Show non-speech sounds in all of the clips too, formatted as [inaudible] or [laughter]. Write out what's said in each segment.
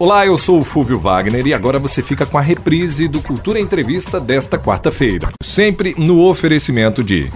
Olá, eu sou o Fúvio Wagner e agora você fica com a reprise do Cultura Entrevista desta quarta-feira. Sempre no oferecimento de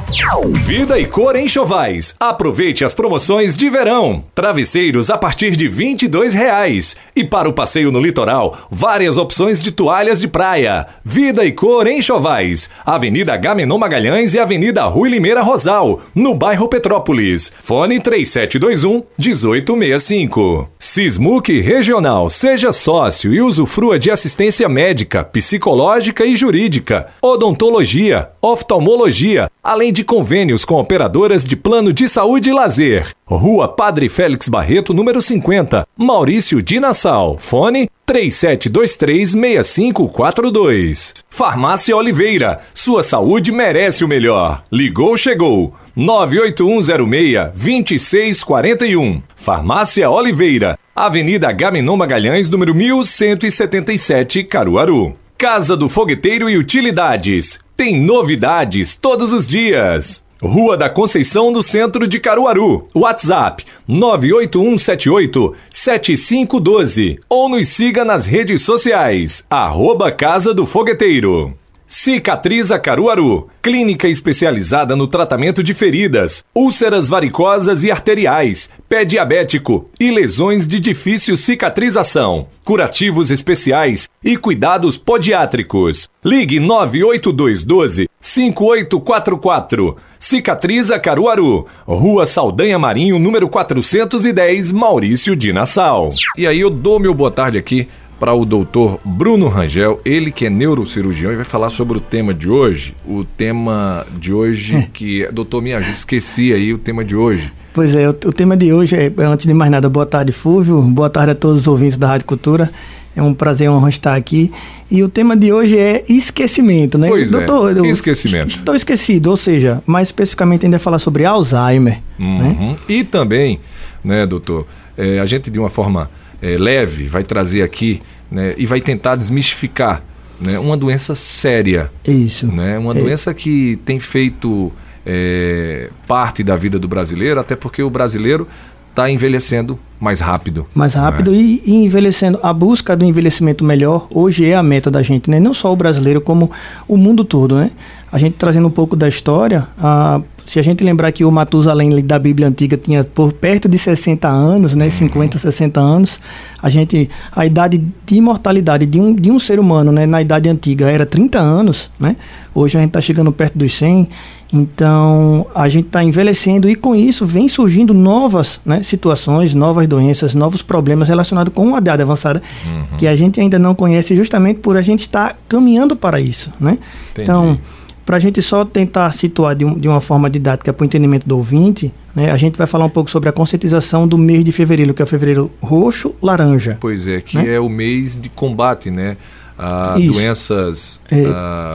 Vida e Cor em Chovais. Aproveite as promoções de verão. Travesseiros a partir de 22 reais. E para o passeio no litoral, várias opções de toalhas de praia. Vida e Cor em Chovais. Avenida Gamenon Magalhães e Avenida Rui Limeira Rosal, no bairro Petrópolis. Fone 3721 1865. Sismuc Regional Seja sócio e usufrua de assistência médica, psicológica e jurídica, odontologia, oftalmologia, além de convênios com operadoras de plano de saúde e lazer. Rua Padre Félix Barreto, número 50, Maurício de Nassau. Fone 37236542. Farmácia Oliveira, sua saúde merece o melhor. Ligou, chegou. 98106-2641. Farmácia Oliveira, Avenida Gaminon Magalhães, número 1177, Caruaru. Casa do Fogueteiro e Utilidades. Tem novidades todos os dias. Rua da Conceição, no centro de Caruaru. WhatsApp 98178-7512. Ou nos siga nas redes sociais. Arroba Casa do Fogueteiro. Cicatriza Caruaru, clínica especializada no tratamento de feridas, úlceras varicosas e arteriais, pé diabético e lesões de difícil cicatrização, curativos especiais e cuidados podiátricos. Ligue 98212 5844. Cicatriza Caruaru, Rua Saldanha Marinho, número 410, Maurício de Nassau. E aí eu dou meu boa tarde aqui para o doutor Bruno Rangel, ele que é neurocirurgião e vai falar sobre o tema de hoje. O tema de hoje que. Doutor, me ajuda, esqueci aí o tema de hoje. Pois é, o, o tema de hoje é, antes de mais nada, boa tarde, Fúvio. Boa tarde a todos os ouvintes da Rádio Cultura. É um prazer honra estar aqui. E o tema de hoje é esquecimento, né? Pois Doutor, é, esquecimento. Estou esquecido, ou seja, mais especificamente ainda falar sobre Alzheimer. Uhum. Né? E também, né, doutor, é, a gente de uma forma é, leve, vai trazer aqui né, e vai tentar desmistificar né, uma doença séria. Isso. Né, uma é. doença que tem feito é, parte da vida do brasileiro, até porque o brasileiro está envelhecendo mais rápido. Mais rápido né? e, e, envelhecendo. A busca do envelhecimento melhor hoje é a meta da gente, né? Não só o brasileiro, como o mundo todo, né? A gente trazendo um pouco da história, a, se a gente lembrar que o Matusalém da Bíblia Antiga tinha por perto de 60 anos, né? 50, 60 anos, a gente, a idade de imortalidade de um, de um ser humano, né? Na idade antiga era 30 anos, né? Hoje a gente está chegando perto dos 100 então, a gente está envelhecendo e com isso vem surgindo novas né, situações, novas doenças, novos problemas relacionados com a idade avançada, uhum. que a gente ainda não conhece justamente por a gente estar caminhando para isso. Né? Então, para a gente só tentar situar de, um, de uma forma didática para o entendimento do ouvinte, né, a gente vai falar um pouco sobre a conscientização do mês de fevereiro, que é o fevereiro roxo-laranja. Pois é, que né? é o mês de combate, né? a doenças é,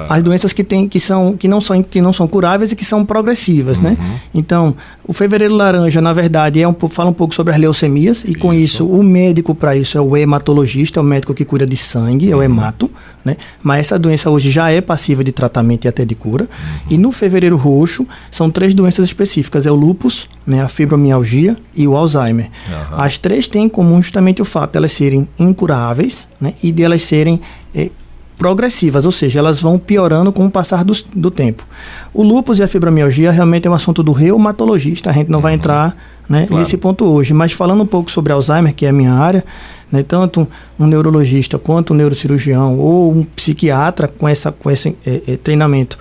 as doenças que tem que são que não são que não são curáveis e que são progressivas né? uhum. né então o fevereiro laranja na verdade é um fala um pouco sobre as leucemias e isso. com isso o médico para isso é o hematologista é o médico que cura de sangue uhum. é o uhum. hemato né mas essa doença hoje já é passiva de tratamento e até de cura uhum. e no fevereiro roxo são três doenças específicas é o lúpus né a fibromialgia e o Alzheimer as três têm em comum justamente o fato de elas serem incuráveis né e de elas serem é, progressivas, ou seja, elas vão piorando com o passar do, do tempo. O lúpus e a fibromialgia realmente é um assunto do reumatologista, a gente não vai uhum. entrar né, claro. nesse ponto hoje. Mas falando um pouco sobre Alzheimer, que é a minha área, né, tanto um neurologista quanto um neurocirurgião ou um psiquiatra com, essa, com esse é, é, treinamento,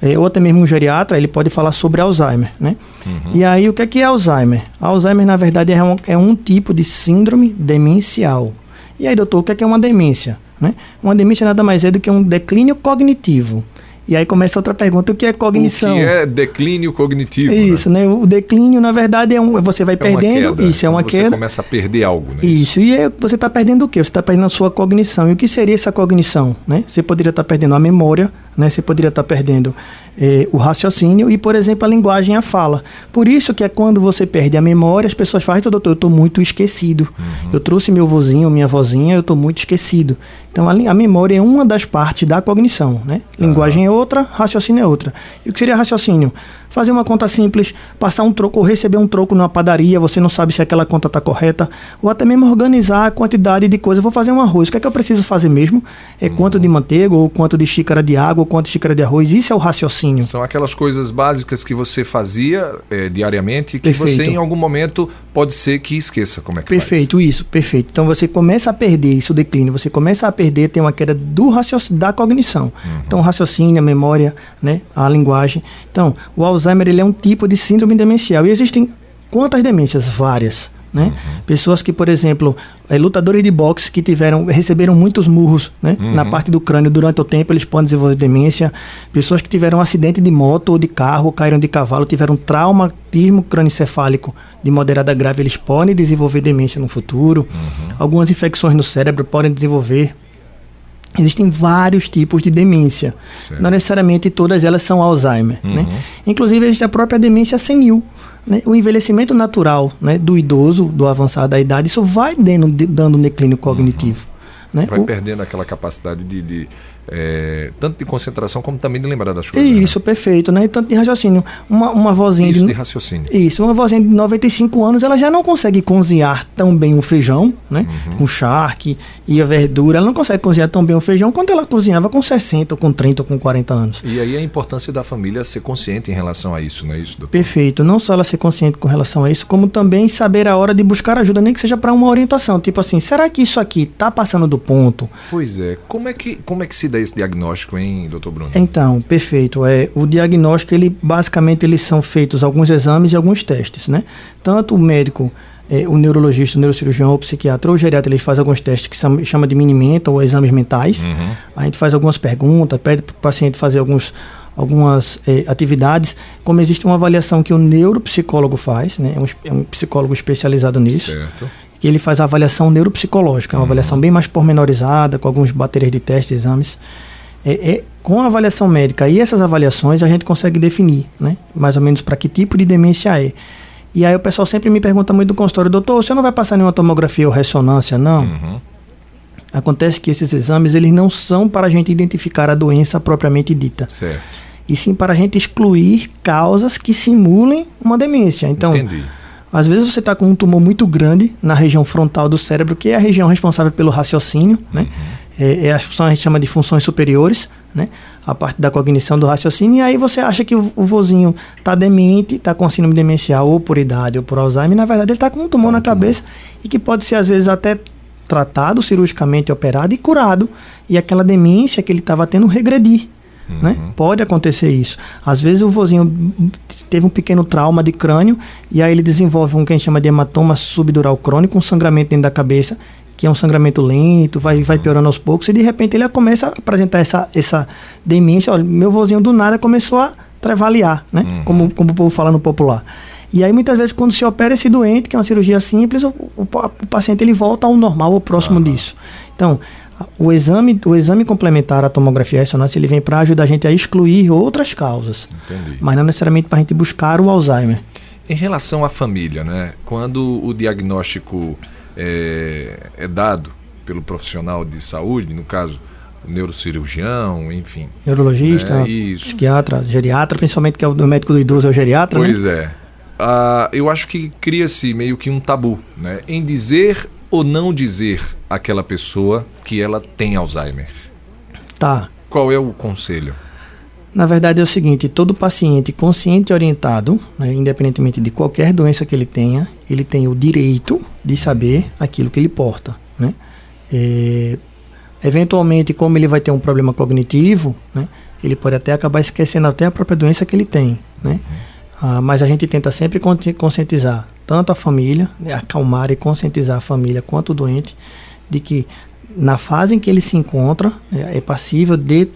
é, ou até mesmo um geriatra, ele pode falar sobre Alzheimer. Né? Uhum. E aí, o que é, que é Alzheimer? Alzheimer, na verdade, é um, é um tipo de síndrome demencial. E aí, doutor, o que é, que é uma demência? Né? Uma demência nada mais é do que um declínio cognitivo. E aí começa outra pergunta, o que é cognição? O que é declínio cognitivo? Né? Isso, né? né? O declínio, na verdade, é um. Você vai é perdendo. Queda, isso, é uma você queda. Você começa a perder algo, né? Isso. E é, você está perdendo o quê? Você está perdendo a sua cognição. E o que seria essa cognição? Né? Você poderia estar tá perdendo a memória, né? Você poderia estar perdendo eh, o raciocínio e, por exemplo, a linguagem a fala. Por isso que é quando você perde a memória, as pessoas falam, doutor, eu estou muito esquecido. Uhum. Eu trouxe meu vozinho, minha vozinha, eu estou muito esquecido. Então, a, a, memória é uma das partes da cognição, né? Linguagem é outra, raciocínio é outra. E o que seria raciocínio? Fazer uma conta simples, passar um troco ou receber um troco numa padaria, você não sabe se aquela conta está correta, ou até mesmo organizar a quantidade de coisas. vou fazer um arroz, o que é que eu preciso fazer mesmo? É quanto de manteiga, ou quanto de xícara de água, ou quanto de xícara de arroz. Isso é o raciocínio. São aquelas coisas básicas que você fazia é, diariamente que perfeito. você em algum momento pode ser que esqueça como é que Perfeito, faz. isso, perfeito. Então você começa a perder, isso declina, você começa a perder, tem uma queda do raciocínio, da cognição. Uhum. Então, raciocínio, a memória, né, a linguagem. Então, o Alzheimer ele é um tipo de síndrome demencial. E existem quantas demências? Várias. Né? Uhum. Pessoas que, por exemplo, é, lutadores de boxe que tiveram, receberam muitos murros né? uhum. na parte do crânio durante o tempo, eles podem desenvolver demência. Pessoas que tiveram um acidente de moto ou de carro, caíram de cavalo, tiveram traumatismo crânioencefálico de moderada grave, eles podem desenvolver demência no futuro. Uhum. Algumas infecções no cérebro podem desenvolver Existem vários tipos de demência. Certo. Não necessariamente todas elas são Alzheimer. Né? Uhum. Né? Inclusive, existe a própria demência senil. Né? O envelhecimento natural né, do idoso, do avançado da idade, isso vai dando, dando um declínio cognitivo. Uhum. Né? Vai o... perdendo aquela capacidade de, de é, tanto de concentração como também de lembrar das coisas. Né? Isso, né? perfeito, né? E tanto de raciocínio. Uma, uma vozinha. Isso de, de, raciocínio. Isso, uma vozinha de 95 anos, ela já não consegue cozinhar tão bem um feijão, né? Uhum. Com charque e a verdura. Ela não consegue cozinhar tão bem um feijão quanto ela cozinhava com 60, ou com 30, ou com 40 anos. E aí a importância da família ser consciente em relação a isso, não é isso, doutor? Perfeito. Não só ela ser consciente com relação a isso, como também saber a hora de buscar ajuda, nem que seja para uma orientação. Tipo assim, será que isso aqui tá passando do ponto? Pois é. Como é que, como é que se dá esse diagnóstico, hein, doutor Bruno? Então, perfeito. É, o diagnóstico, ele basicamente eles são feitos alguns exames e alguns testes, né? Tanto o médico, é, o neurologista, o neurocirurgião, o psiquiatra ou o geriatra, eles fazem alguns testes que são, chama de mini-menta ou exames mentais. Uhum. A gente faz algumas perguntas, pede para o paciente fazer alguns algumas é, atividades, como existe uma avaliação que o neuropsicólogo faz, né? É um, é um psicólogo especializado nisso. Certo que ele faz a avaliação neuropsicológica, é uma uhum. avaliação bem mais pormenorizada, com alguns baterias de testes, exames. É, é, com a avaliação médica e essas avaliações a gente consegue definir, né, mais ou menos para que tipo de demência é. E aí o pessoal sempre me pergunta muito do consultório, doutor, você não vai passar nenhuma tomografia ou ressonância, não? Uhum. Acontece que esses exames eles não são para a gente identificar a doença propriamente dita. Certo. E sim para a gente excluir causas que simulem uma demência. Então, Entendi às vezes você está com um tumor muito grande na região frontal do cérebro, que é a região responsável pelo raciocínio, né? Uhum. É, é a função a gente chama de funções superiores, né? A parte da cognição do raciocínio, e aí você acha que o, o vozinho está demente, está com síndrome demencial, ou por idade, ou por Alzheimer, na verdade ele está com um tumor na cabeça e que pode ser às vezes até tratado cirurgicamente, operado e curado, e aquela demência que ele estava tendo regredir. Uhum. Né? Pode acontecer isso. Às vezes o vozinho teve um pequeno trauma de crânio e aí ele desenvolve um que a gente chama de hematoma subdural crônico, um sangramento dentro da cabeça, que é um sangramento lento, vai, vai piorando aos poucos, e de repente ele começa a apresentar essa, essa demência. Olha, meu vozinho do nada começou a travaliar, né? Uhum. Como, como o povo fala no popular. E aí, muitas vezes, quando se opera esse doente, que é uma cirurgia simples, o, o, o paciente ele volta ao normal ou próximo uhum. disso. Então, o exame, o exame complementar à tomografia ressonância ele vem para ajudar a gente a excluir outras causas, Entendi. mas não necessariamente para a gente buscar o Alzheimer. Em relação à família, né? Quando o diagnóstico é, é dado pelo profissional de saúde, no caso neurocirurgião, enfim. Neurologista, né? psiquiatra, geriatra, principalmente que é o médico do idoso é o geriatra. Né? Pois né? é. Uh, eu acho que cria-se meio que um tabu né? em dizer ou não dizer àquela pessoa que ela tem Alzheimer? Tá. Qual é o conselho? Na verdade é o seguinte, todo paciente consciente e orientado, né, independentemente de qualquer doença que ele tenha, ele tem o direito de saber aquilo que ele porta, né? É, eventualmente, como ele vai ter um problema cognitivo, né, ele pode até acabar esquecendo até a própria doença que ele tem, né? Ah, mas a gente tenta sempre conscientizar tanto a família, né, acalmar e conscientizar a família quanto o doente de que na fase em que ele se encontra né, é passível de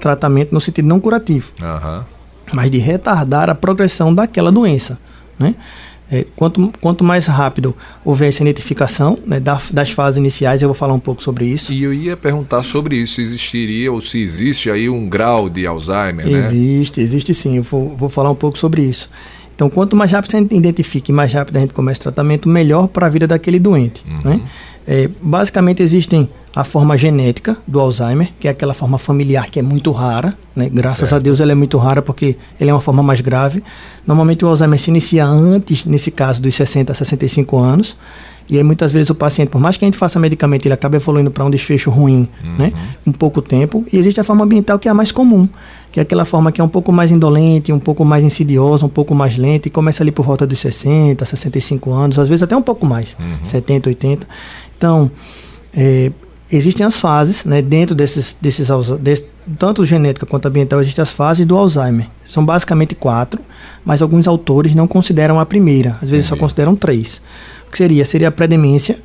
tratamento no sentido não curativo, uhum. mas de retardar a progressão daquela doença, né? É, quanto, quanto mais rápido houver essa identificação né, das fases iniciais, eu vou falar um pouco sobre isso. E eu ia perguntar sobre isso, se existiria ou se existe aí um grau de Alzheimer, existe, né? Existe, existe sim, eu vou, vou falar um pouco sobre isso. Então, quanto mais rápido a gente identifica e mais rápido a gente começa o tratamento, melhor para a vida daquele doente. Uhum. Né? É, basicamente, existem a forma genética do Alzheimer, que é aquela forma familiar que é muito rara. Né? Graças certo. a Deus ela é muito rara porque ele é uma forma mais grave. Normalmente o Alzheimer se inicia antes, nesse caso, dos 60 a 65 anos. E aí muitas vezes o paciente, por mais que a gente faça medicamento, ele acaba evoluindo para um desfecho ruim, uhum. né? Um pouco tempo. E existe a forma ambiental que é a mais comum, que é aquela forma que é um pouco mais indolente, um pouco mais insidiosa, um pouco mais lenta e começa ali por volta dos 60, 65 anos, às vezes até um pouco mais, uhum. 70, 80. Então, é, existem as fases, né? Dentro desses, desses desse, tanto genética quanto ambiental, existem as fases do Alzheimer. São basicamente quatro, mas alguns autores não consideram a primeira, às vezes Entendi. só consideram três que seria? Seria a pré-demência,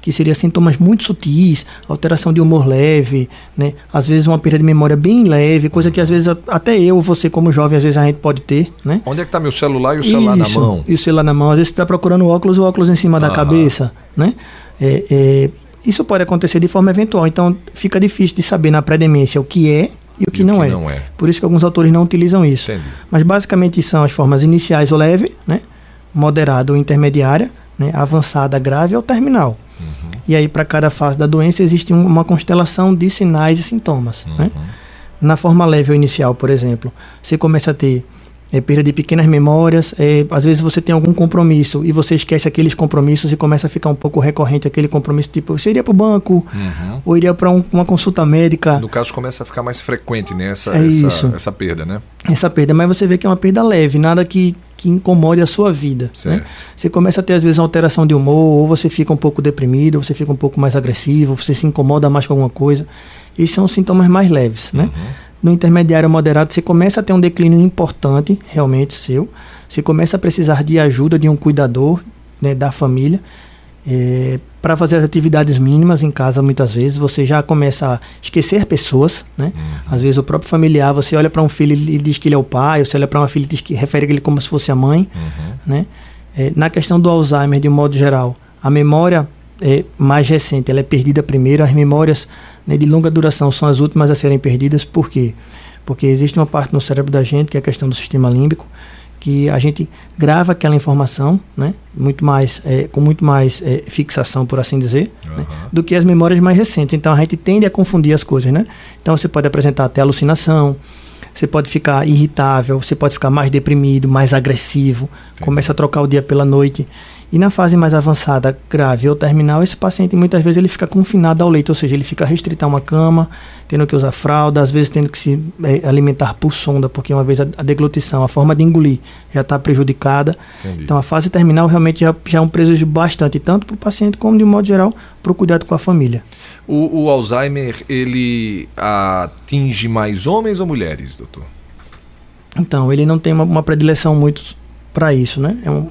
que seria sintomas muito sutis, alteração de humor leve, né? Às vezes uma perda de memória bem leve, coisa que às vezes até eu, você como jovem, às vezes a gente pode ter, né? Onde é que está meu celular e o celular Isso, na mão? E o celular na mão. Às vezes você está procurando óculos, o óculos em cima da cabeça, né? É, é, isso pode acontecer de forma eventual, então fica difícil de saber na pré-demência o que é e o que, e não, o que é. não, é. Por isso que alguns autores não utilizam isso. Entendi. Mas basicamente são as formas iniciais ou leve, né? moderada ou intermediária, né, avançada, grave ou terminal. Uhum. E aí, para cada fase da doença, existe uma constelação de sinais e sintomas. Né? Uhum. Né? Na forma leve ou inicial, por exemplo, você começa a ter é, perda de pequenas memórias, é, às vezes você tem algum compromisso e você esquece aqueles compromissos e começa a ficar um pouco recorrente aquele compromisso, tipo, você iria para o banco uhum. ou iria para um, uma consulta médica. No caso, começa a ficar mais frequente, né? Essa, é essa, essa perda, né? Essa perda, mas você vê que é uma perda leve, nada que, que incomode a sua vida. Né? Você começa a ter, às vezes, uma alteração de humor, ou você fica um pouco deprimido, ou você fica um pouco mais agressivo, você se incomoda mais com alguma coisa. Esses são os sintomas mais leves, né? Uhum. No intermediário moderado, você começa a ter um declínio importante, realmente seu. Você começa a precisar de ajuda de um cuidador né, da família. É, para fazer as atividades mínimas em casa, muitas vezes, você já começa a esquecer pessoas, né? Uhum. Às vezes o próprio familiar, você olha para um filho e diz que ele é o pai, ou você olha para uma filha e diz que refere ele como se fosse a mãe, uhum. né? É, na questão do Alzheimer, de um modo geral, a memória é, mais recente, ela é perdida primeiro, as memórias né, de longa duração são as últimas a serem perdidas, por quê? Porque existe uma parte no cérebro da gente, que é a questão do sistema límbico, que a gente grava aquela informação, né, muito mais, é, com muito mais é, fixação, por assim dizer, uhum. né, do que as memórias mais recentes. Então a gente tende a confundir as coisas, né? Então você pode apresentar até alucinação, você pode ficar irritável, você pode ficar mais deprimido, mais agressivo, Sim. começa a trocar o dia pela noite. E na fase mais avançada, grave ou terminal, esse paciente muitas vezes ele fica confinado ao leito, ou seja, ele fica restrito a uma cama, tendo que usar fralda, às vezes tendo que se é, alimentar por sonda, porque uma vez a, a deglutição, a forma de engolir já está prejudicada. Entendi. Então a fase terminal realmente já, já é um prejuízo bastante, tanto para o paciente como de um modo geral para o cuidado com a família. O, o Alzheimer, ele atinge mais homens ou mulheres, doutor? Então, ele não tem uma, uma predileção muito para isso, né? É um,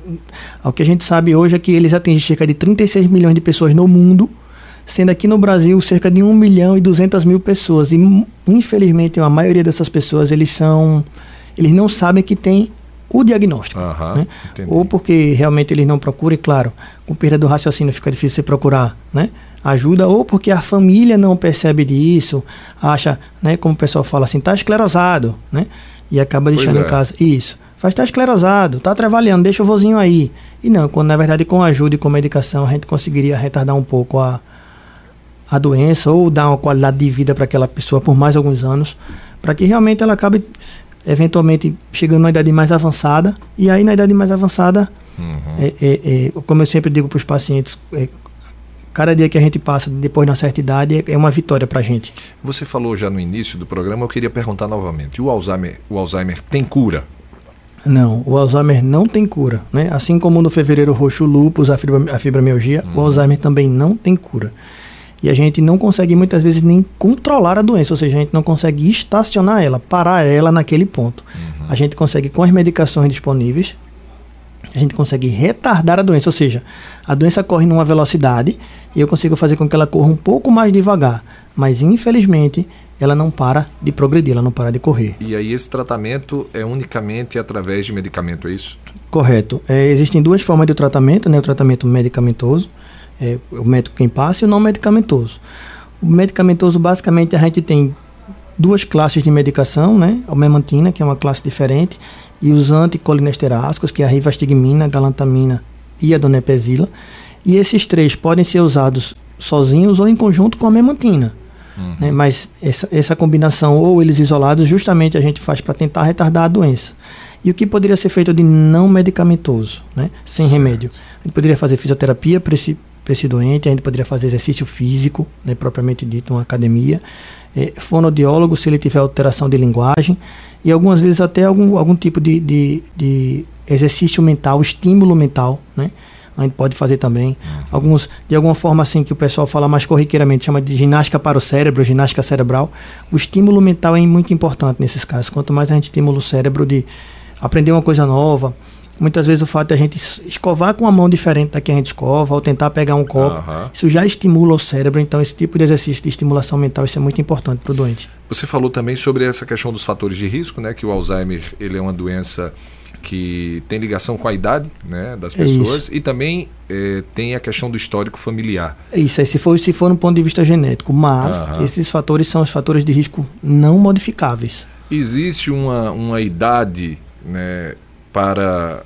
o que a gente sabe hoje é que eles atingem cerca de 36 milhões de pessoas no mundo, sendo aqui no Brasil cerca de 1 milhão e 200 mil pessoas. E infelizmente a maioria dessas pessoas eles são, eles não sabem que tem o diagnóstico, uhum, né? ou porque realmente eles não procuram, e claro, com perda do raciocínio fica difícil você procurar, né? Ajuda, ou porque a família não percebe disso, acha, né, como o pessoal fala assim, tá esclerosado, né? E acaba deixando é. em casa. Isso faz estar esclerosado, tá trabalhando, deixa o vozinho aí. E não, quando na verdade com ajuda e com medicação a gente conseguiria retardar um pouco a, a doença ou dar uma qualidade de vida para aquela pessoa por mais alguns anos, para que realmente ela acabe eventualmente chegando na idade mais avançada. E aí na idade mais avançada, uhum. é, é, é, como eu sempre digo para os pacientes, é, cada dia que a gente passa depois de uma certa idade é, é uma vitória para a gente. Você falou já no início do programa, eu queria perguntar novamente: o Alzheimer, o Alzheimer tem cura? Não, o Alzheimer não tem cura. Né? Assim como no fevereiro roxo, o lúpus, a, fibra, a fibromialgia, uhum. o Alzheimer também não tem cura. E a gente não consegue muitas vezes nem controlar a doença, ou seja, a gente não consegue estacionar ela, parar ela naquele ponto. Uhum. A gente consegue com as medicações disponíveis a gente consegue retardar a doença, ou seja, a doença corre numa velocidade e eu consigo fazer com que ela corra um pouco mais devagar, mas infelizmente ela não para de progredir, ela não para de correr. E aí esse tratamento é unicamente através de medicamento, é isso? Correto. É, existem duas formas de tratamento, né? O tratamento medicamentoso, é, o médico quem passa, e o não medicamentoso. O medicamentoso, basicamente, a gente tem duas classes de medicação, né? A memantina, que é uma classe diferente, e os anticolinesteráticos, que é a rivastigmina, a galantamina e a donepezila. E esses três podem ser usados sozinhos ou em conjunto com a memantina. Uhum. Né? Mas essa, essa combinação, ou eles isolados, justamente a gente faz para tentar retardar a doença. E o que poderia ser feito de não medicamentoso, né? sem certo. remédio? A gente poderia fazer fisioterapia para esse, esse doente, a gente poderia fazer exercício físico, né? propriamente dito, uma academia. É, fonodiólogo, se ele tiver alteração de linguagem e algumas vezes até algum, algum tipo de, de, de exercício mental, estímulo mental, né? A gente pode fazer também. Alguns, de alguma forma assim, que o pessoal fala mais corriqueiramente, chama de ginástica para o cérebro, ginástica cerebral. O estímulo mental é muito importante nesses casos. Quanto mais a gente estimula o cérebro de aprender uma coisa nova, muitas vezes o fato de a gente escovar com uma mão diferente da que a gente escova, ou tentar pegar um copo, uhum. isso já estimula o cérebro. Então, esse tipo de exercício de estimulação mental, isso é muito importante para o doente. Você falou também sobre essa questão dos fatores de risco, né? Que o Alzheimer ele é uma doença que tem ligação com a idade né, das pessoas é e também é, tem a questão do histórico familiar. Isso, aí se for, se for no ponto de vista genético, mas esses fatores são os fatores de risco não modificáveis. Existe uma, uma idade né, para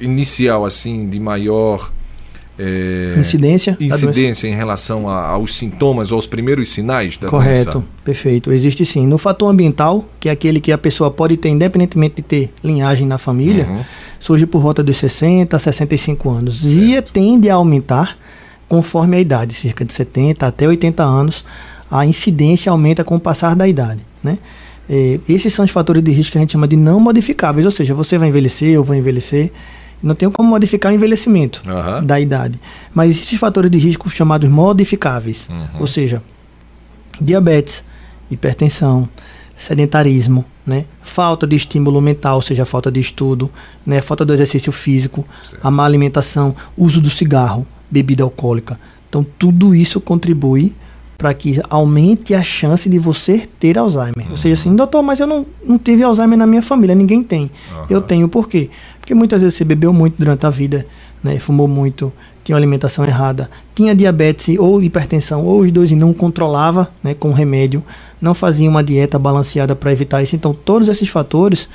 inicial assim de maior é, incidência incidência em relação a, aos sintomas ou aos primeiros sinais da Correto, doença? perfeito. Existe sim. No fator ambiental, que é aquele que a pessoa pode ter independentemente de ter linhagem na família, uhum. surge por volta dos 60 a 65 anos certo. e tende a aumentar conforme a idade, cerca de 70 até 80 anos, a incidência aumenta com o passar da idade, né? É, esses são os fatores de risco que a gente chama de não modificáveis, ou seja, você vai envelhecer, eu vou envelhecer, não tem como modificar o envelhecimento uhum. da idade. Mas existem fatores de risco chamados modificáveis. Uhum. Ou seja, diabetes, hipertensão, sedentarismo, né? falta de estímulo mental, ou seja, falta de estudo, né? falta do exercício físico, certo. a má alimentação, uso do cigarro, bebida alcoólica. Então, tudo isso contribui para que aumente a chance de você ter Alzheimer. Uhum. Ou seja, assim, doutor, mas eu não, não tive Alzheimer na minha família, ninguém tem. Uhum. Eu tenho por quê? Porque muitas vezes você bebeu muito durante a vida, né, fumou muito, tinha uma alimentação errada, tinha diabetes ou hipertensão, ou os dois e não controlava né, com remédio, não fazia uma dieta balanceada para evitar isso. Então, todos esses fatores,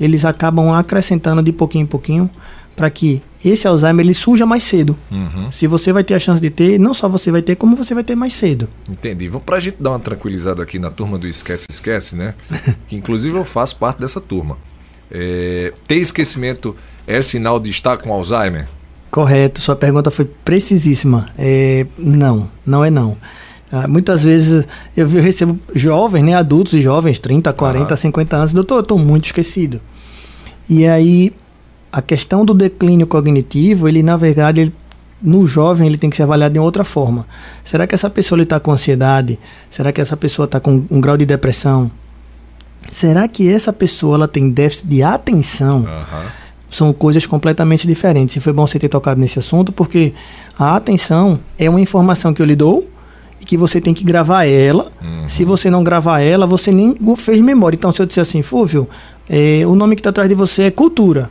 eles acabam acrescentando de pouquinho em pouquinho para que esse Alzheimer ele surja mais cedo. Uhum. Se você vai ter a chance de ter, não só você vai ter, como você vai ter mais cedo. Entendi. Para a gente dar uma tranquilizada aqui na turma do Esquece Esquece, né? [laughs] que inclusive eu faço parte dessa turma. É, ter esquecimento é sinal de estar com Alzheimer? Correto, sua pergunta foi precisíssima. É, não, não é não. Ah, muitas vezes eu, eu, recebo jovens, né, adultos e jovens, 30, 40, uhum. 50 anos, doutor, eu estou muito esquecido. E aí a questão do declínio cognitivo, ele na verdade, ele, no jovem, ele tem que ser avaliado de outra forma. Será que essa pessoa está com ansiedade? Será que essa pessoa está com um grau de depressão? Será que essa pessoa ela tem déficit de atenção? Uhum. São coisas completamente diferentes. E foi bom você ter tocado nesse assunto, porque a atenção é uma informação que eu lhe dou e que você tem que gravar ela. Uhum. Se você não gravar ela, você nem fez memória. Então, se eu disser assim, Fúvio, é, o nome que está atrás de você é cultura.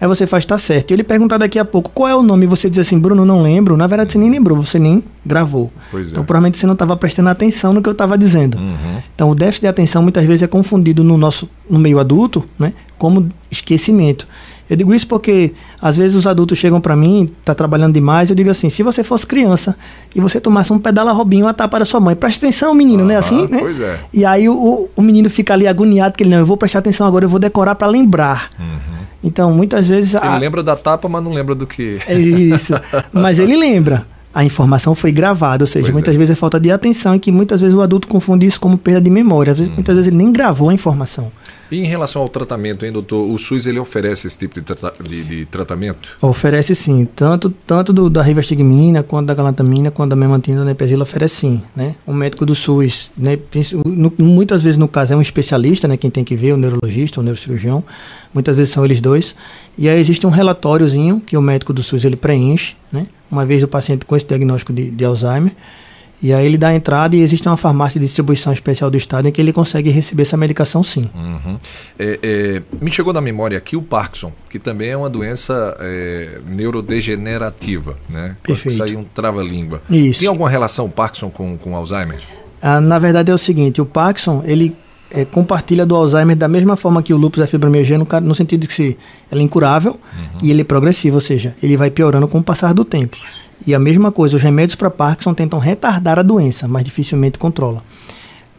Aí você faz, tá certo. E ele perguntar daqui a pouco qual é o nome, e você diz assim, Bruno, não lembro. Na verdade, você nem lembrou, você nem gravou. Pois é. Então, provavelmente você não estava prestando atenção no que eu estava dizendo. Uhum. Então, o déficit de atenção muitas vezes é confundido no nosso no meio adulto, né, como esquecimento. Eu digo isso porque às vezes os adultos chegam para mim, tá trabalhando demais, eu digo assim, se você fosse criança e você tomasse um pedala robinho a tapa da sua mãe, presta atenção, menino, né? Assim, né? Pois é. E aí o, o menino fica ali agoniado, que ele não, eu vou prestar atenção agora, eu vou decorar para lembrar. Uhum. Então, muitas vezes. Ele a... lembra da tapa, mas não lembra do que. É isso. [laughs] mas ele lembra. A informação foi gravada, ou seja, pois muitas é. vezes é falta de atenção e que muitas vezes o adulto confunde isso como perda de memória. Às vezes, hum. Muitas vezes ele nem gravou a informação. E em relação ao tratamento, hein, doutor? O SUS ele oferece esse tipo de, trata de, de tratamento? Oferece sim. Tanto, tanto do, da rivastigmina, quanto da galantamina, quanto da memantina, da nepesila, oferece sim. Né? O médico do SUS, né, no, muitas vezes no caso é um especialista, né, quem tem que ver, o neurologista, o neurocirurgião. Muitas vezes são eles dois. E aí existe um relatóriozinho que o médico do SUS ele preenche, né? Uma vez o paciente com esse diagnóstico de, de Alzheimer. E aí ele dá a entrada e existe uma farmácia de distribuição especial do estado em que ele consegue receber essa medicação sim. Uhum. É, é, me chegou na memória aqui o Parkinson, que também é uma doença é, neurodegenerativa, né? Perfeito. Sai um trava-língua. Isso. Tem alguma relação o Parkinson com, com Alzheimer? Ah, na verdade é o seguinte, o Parkinson, ele é, compartilha do Alzheimer da mesma forma que o lúpus é fibromialgia, no, no sentido de que se, ele é incurável uhum. e ele é progressivo, ou seja, ele vai piorando com o passar do tempo. E a mesma coisa, os remédios para Parkinson tentam retardar a doença, mas dificilmente controla.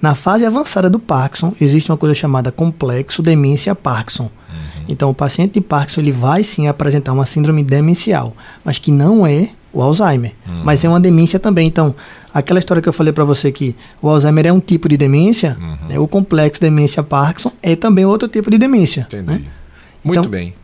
Na fase avançada do Parkinson, existe uma coisa chamada complexo demência Parkinson. Uhum. Então, o paciente de Parkinson ele vai sim apresentar uma síndrome demencial, mas que não é o Alzheimer, uhum. mas é uma demência também. Então, aquela história que eu falei para você que o Alzheimer é um tipo de demência, uhum. né, o complexo demência Parkinson é também outro tipo de demência. Entendi. Né? Muito então, bem.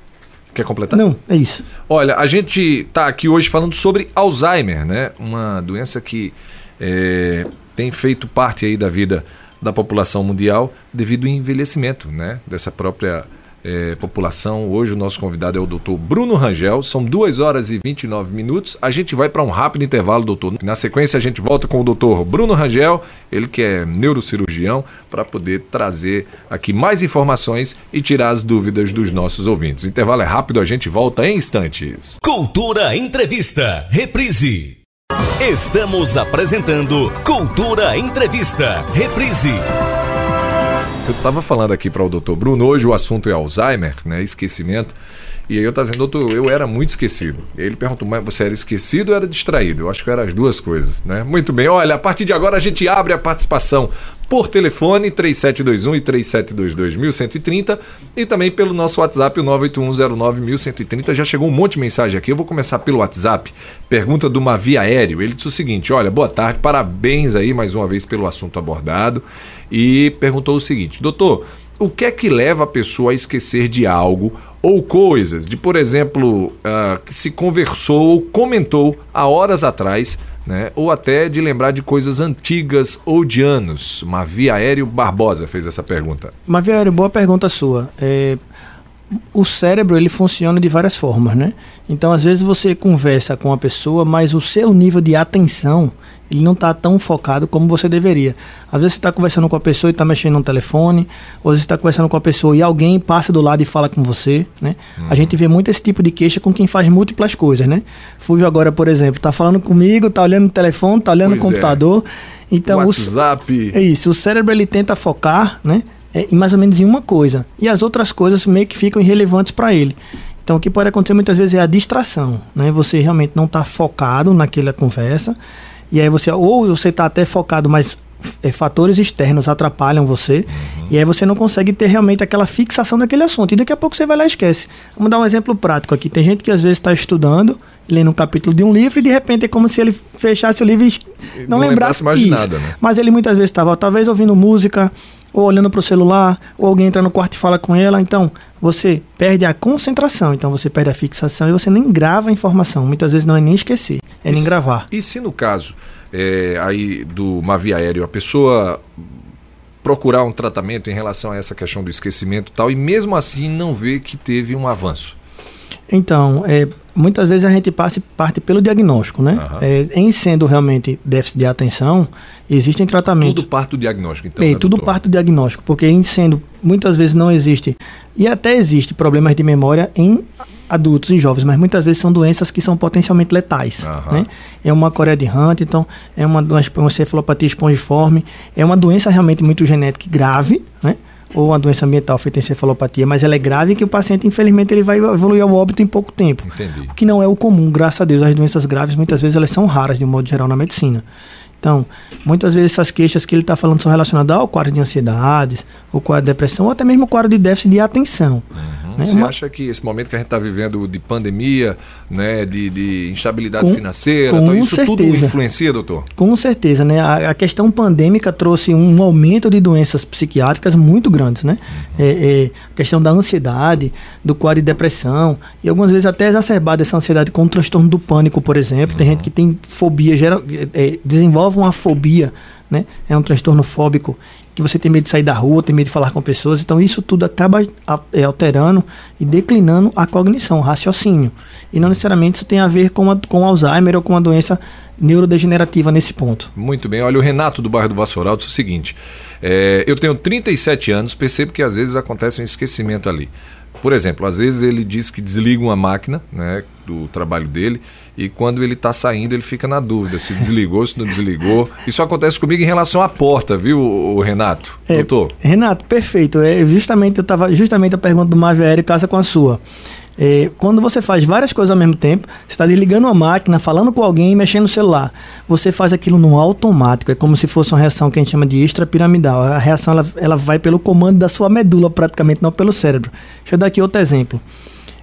Quer completar? Não, é isso. Olha, a gente está aqui hoje falando sobre Alzheimer, né? Uma doença que é, tem feito parte aí da vida da população mundial devido ao envelhecimento, né? Dessa própria é, população. Hoje o nosso convidado é o doutor Bruno Rangel. São 2 horas e 29 minutos. A gente vai para um rápido intervalo, doutor. Na sequência, a gente volta com o doutor Bruno Rangel, ele que é neurocirurgião, para poder trazer aqui mais informações e tirar as dúvidas dos nossos ouvintes. O intervalo é rápido, a gente volta em instantes. Cultura Entrevista, reprise. Estamos apresentando Cultura Entrevista, reprise. Eu estava falando aqui para o doutor Bruno, hoje o assunto é Alzheimer, né, esquecimento. E aí eu estava dizendo, doutor, eu era muito esquecido. Ele perguntou, mas você era esquecido ou era distraído? Eu acho que eram as duas coisas, né? Muito bem, olha, a partir de agora a gente abre a participação por telefone 3721 e 3722 1130 e também pelo nosso WhatsApp o 981091130. Já chegou um monte de mensagem aqui. Eu vou começar pelo WhatsApp. Pergunta do Mavi Aéreo. Ele disse o seguinte: "Olha, boa tarde, parabéns aí mais uma vez pelo assunto abordado" e perguntou o seguinte: "Doutor, o que é que leva a pessoa a esquecer de algo ou coisas de, por exemplo, uh, que se conversou ou comentou há horas atrás, né? ou até de lembrar de coisas antigas ou de anos? Mavi Aéreo Barbosa fez essa pergunta. Mavi Aéreo, boa pergunta sua. É, o cérebro ele funciona de várias formas, né? Então, às vezes você conversa com a pessoa, mas o seu nível de atenção ele não está tão focado como você deveria. Às vezes você está conversando com a pessoa e está mexendo no telefone, ou você está conversando com a pessoa e alguém passa do lado e fala com você, né? Uhum. A gente vê muito esse tipo de queixa com quem faz múltiplas coisas, né? Fúvio agora, por exemplo, está falando comigo, está olhando no telefone, está olhando pois no é. computador. É. Então, WhatsApp. O, é isso, o cérebro ele tenta focar, né? É, mais ou menos em uma coisa. E as outras coisas meio que ficam irrelevantes para ele. Então, o que pode acontecer muitas vezes é a distração, né? Você realmente não está focado naquela conversa e aí você, ou você está até focado, mas é, fatores externos atrapalham você, uhum. e aí você não consegue ter realmente aquela fixação daquele assunto. E daqui a pouco você vai lá e esquece. Vamos dar um exemplo prático aqui. Tem gente que às vezes está estudando, lendo um capítulo de um livro, e de repente é como se ele fechasse o livro e não, não lembrasse, lembrasse mais isso. nada. Né? Mas ele muitas vezes estava talvez ouvindo música, ou olhando para o celular, ou alguém entra no quarto e fala com ela. Então, você perde a concentração, então você perde a fixação e você nem grava a informação. Muitas vezes não é nem esquecer, é e nem se, gravar. E se no caso é, aí do Mavi Aéreo, a pessoa procurar um tratamento em relação a essa questão do esquecimento e tal, e mesmo assim não vê que teve um avanço? Então, é, muitas vezes a gente parte, parte pelo diagnóstico, né? Uhum. É, em sendo realmente déficit de atenção, existem tratamentos. Tudo parte do diagnóstico, então. É, né, tudo doutor? parte do diagnóstico, porque em sendo, muitas vezes não existe, e até existe problemas de memória em adultos e jovens, mas muitas vezes são doenças que são potencialmente letais. Uhum. Né? É uma coreia de Hunt, então é uma, uma cefalopatia espongiforme, é uma doença realmente muito genética e grave, né? Ou uma doença ambiental feita em cefalopatia, mas ela é grave que o paciente, infelizmente, ele vai evoluir ao óbito em pouco tempo. Entendi. O que não é o comum, graças a Deus. As doenças graves, muitas vezes, elas são raras, de um modo geral, na medicina. Então, muitas vezes essas queixas que ele está falando são relacionadas ao quadro de ansiedade, ou quadro de depressão, ou até mesmo quadro de déficit de atenção. Uhum. Né? Você Uma... acha que esse momento que a gente está vivendo de pandemia, né, de, de instabilidade com, financeira, com então isso certeza. tudo influencia, doutor? Com certeza, né? A, a, questão pandêmica trouxe um aumento de doenças psiquiátricas muito grandes, né? Uhum. É, é, a questão da ansiedade, do quadro de depressão e algumas vezes até exacerbada essa ansiedade com o transtorno do pânico, por exemplo. Uhum. Tem gente que tem fobia, gera, é, desenvolve uma fobia né? É um transtorno fóbico que você tem medo de sair da rua, tem medo de falar com pessoas. Então isso tudo acaba é, alterando e declinando a cognição, o raciocínio. E não necessariamente isso tem a ver com, a, com Alzheimer ou com uma doença neurodegenerativa nesse ponto. Muito bem. Olha, o Renato do bairro do Vassoural disse o seguinte: é, eu tenho 37 anos, percebo que às vezes acontece um esquecimento ali. Por exemplo, às vezes ele diz que desliga uma máquina né, do trabalho dele e quando ele está saindo ele fica na dúvida se desligou, se não desligou. Isso acontece comigo em relação à porta, viu, Renato? É, doutor? Renato, perfeito. É justamente eu tava justamente a pergunta do Aéreo casa com a sua. É, quando você faz várias coisas ao mesmo tempo, você está desligando uma máquina, falando com alguém mexendo no celular. Você faz aquilo no automático. É como se fosse uma reação que a gente chama de extrapiramidal. A reação ela, ela vai pelo comando da sua medula, praticamente, não pelo cérebro. Deixa eu dar aqui outro exemplo.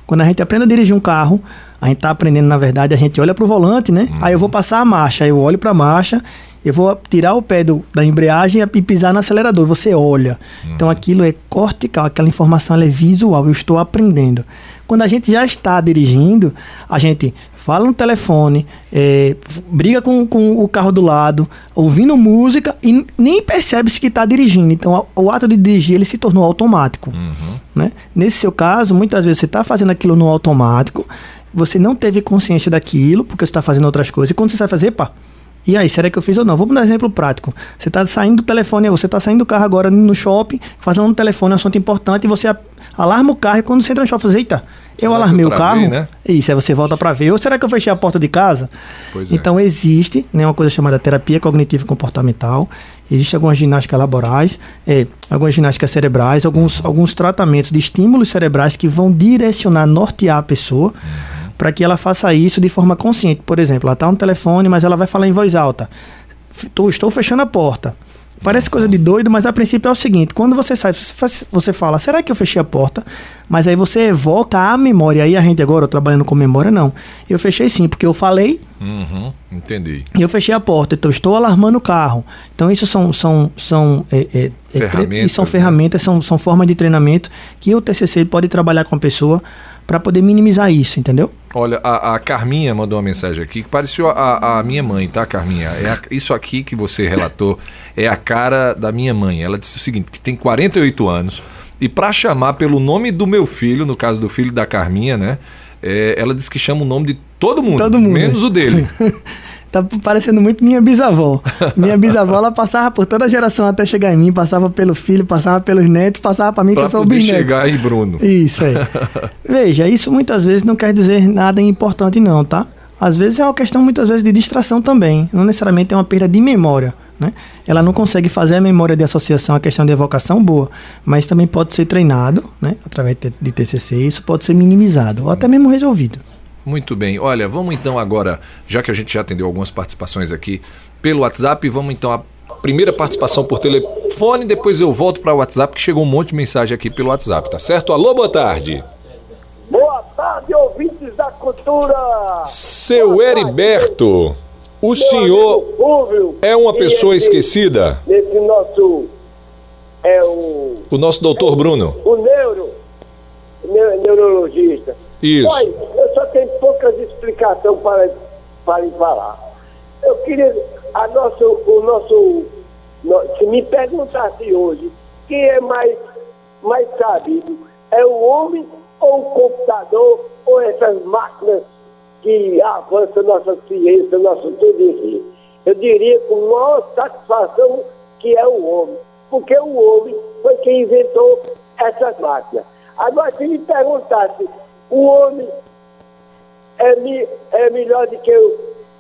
Quando a gente aprende a dirigir um carro, a gente está aprendendo, na verdade, a gente olha para o volante, né? Uhum. Aí eu vou passar a marcha, aí eu olho para a marcha eu vou tirar o pé do, da embreagem e pisar no acelerador. Você olha. Uhum. Então aquilo é cortical, aquela informação é visual. Eu estou aprendendo. Quando a gente já está dirigindo, a gente fala no telefone, é, briga com, com o carro do lado, ouvindo música e nem percebe-se que está dirigindo. Então, o, ato de dirigir ele se tornou automático. Uhum. Né? Nesse seu caso, muitas vezes você está fazendo aquilo no automático, você não teve consciência daquilo, porque você está fazendo outras coisas. E quando você vai fazer, pá, e aí, será que eu fiz ou não? Vamos dar um exemplo prático. Você está saindo do telefone, você está saindo do carro agora no shopping, fazendo um telefone, um assunto importante, e você alarma o carro e quando você entra no shopping, você, eita, eu alarmei o carro. Né? Isso, aí você volta para ver. Ou será que eu fechei a porta de casa? Pois é. então é. existe né, uma coisa chamada terapia cognitiva comportamental. Existe algumas ginásticas laborais, é, algumas ginásticas cerebrais, alguns, alguns tratamentos de estímulos cerebrais que vão direcionar, nortear a pessoa. Uhum para que ela faça isso de forma consciente. Por exemplo, ela está no telefone, mas ela vai falar em voz alta. Estou fechando a porta. Parece coisa de doido, mas a princípio é o seguinte: quando você sai, você fala, será que eu fechei a porta? Mas aí você evoca a memória. Aí a gente agora, trabalhando com memória, não. Eu fechei sim, porque eu falei. Uhum, entendi. E eu fechei a porta, então estou alarmando o carro. Então, isso são. são, são é, é, é ferramentas, são né? ferramentas, são, são formas de treinamento que o TCC pode trabalhar com a pessoa para poder minimizar isso, entendeu? Olha, a, a, Carminha mandou uma mensagem aqui que pareceu a, a minha mãe, tá, Carminha? É a, isso aqui que você relatou é a cara da minha mãe. Ela disse o seguinte: que tem 48 anos e para chamar pelo nome do meu filho, no caso do filho da Carminha, né? É, ela disse que chama o nome de todo mundo, todo mundo menos o dele. [laughs] tá parecendo muito minha bisavó. [laughs] Minha bisavó, ela passava por toda a geração até chegar em mim, passava pelo filho, passava pelos netos, passava para mim pra que eu sou o bisneto. chegar em Bruno. Isso aí. [laughs] Veja, isso muitas vezes não quer dizer nada importante não, tá? Às vezes é uma questão muitas vezes de distração também, não necessariamente é uma perda de memória. Né? Ela não consegue fazer a memória de associação, a questão de evocação boa, mas também pode ser treinado, né? através de TCC, isso pode ser minimizado ou até mesmo resolvido. Muito bem. Olha, vamos então agora, já que a gente já atendeu algumas participações aqui pelo WhatsApp, vamos então a primeira participação por telefone, depois eu volto para o WhatsApp, que chegou um monte de mensagem aqui pelo WhatsApp, tá certo? Alô, boa tarde. Boa tarde, ouvintes da cultura. Seu Heriberto, o Meu senhor é uma pessoa esse, esquecida? Esse nosso é o o nosso doutor Bruno. O neuro, neurologista. Isso. Eu só tenho poucas explicações para, para falar. Eu queria, a nosso, o nosso, no, se me perguntasse hoje, quem é mais, mais sabido, é o homem ou o computador ou essas máquinas que avançam nossa ciência, nosso tudo si? Eu diria com maior satisfação que é o homem, porque o homem foi quem inventou essas máquinas. Agora, se me perguntasse o homem é, mi, é melhor do que o,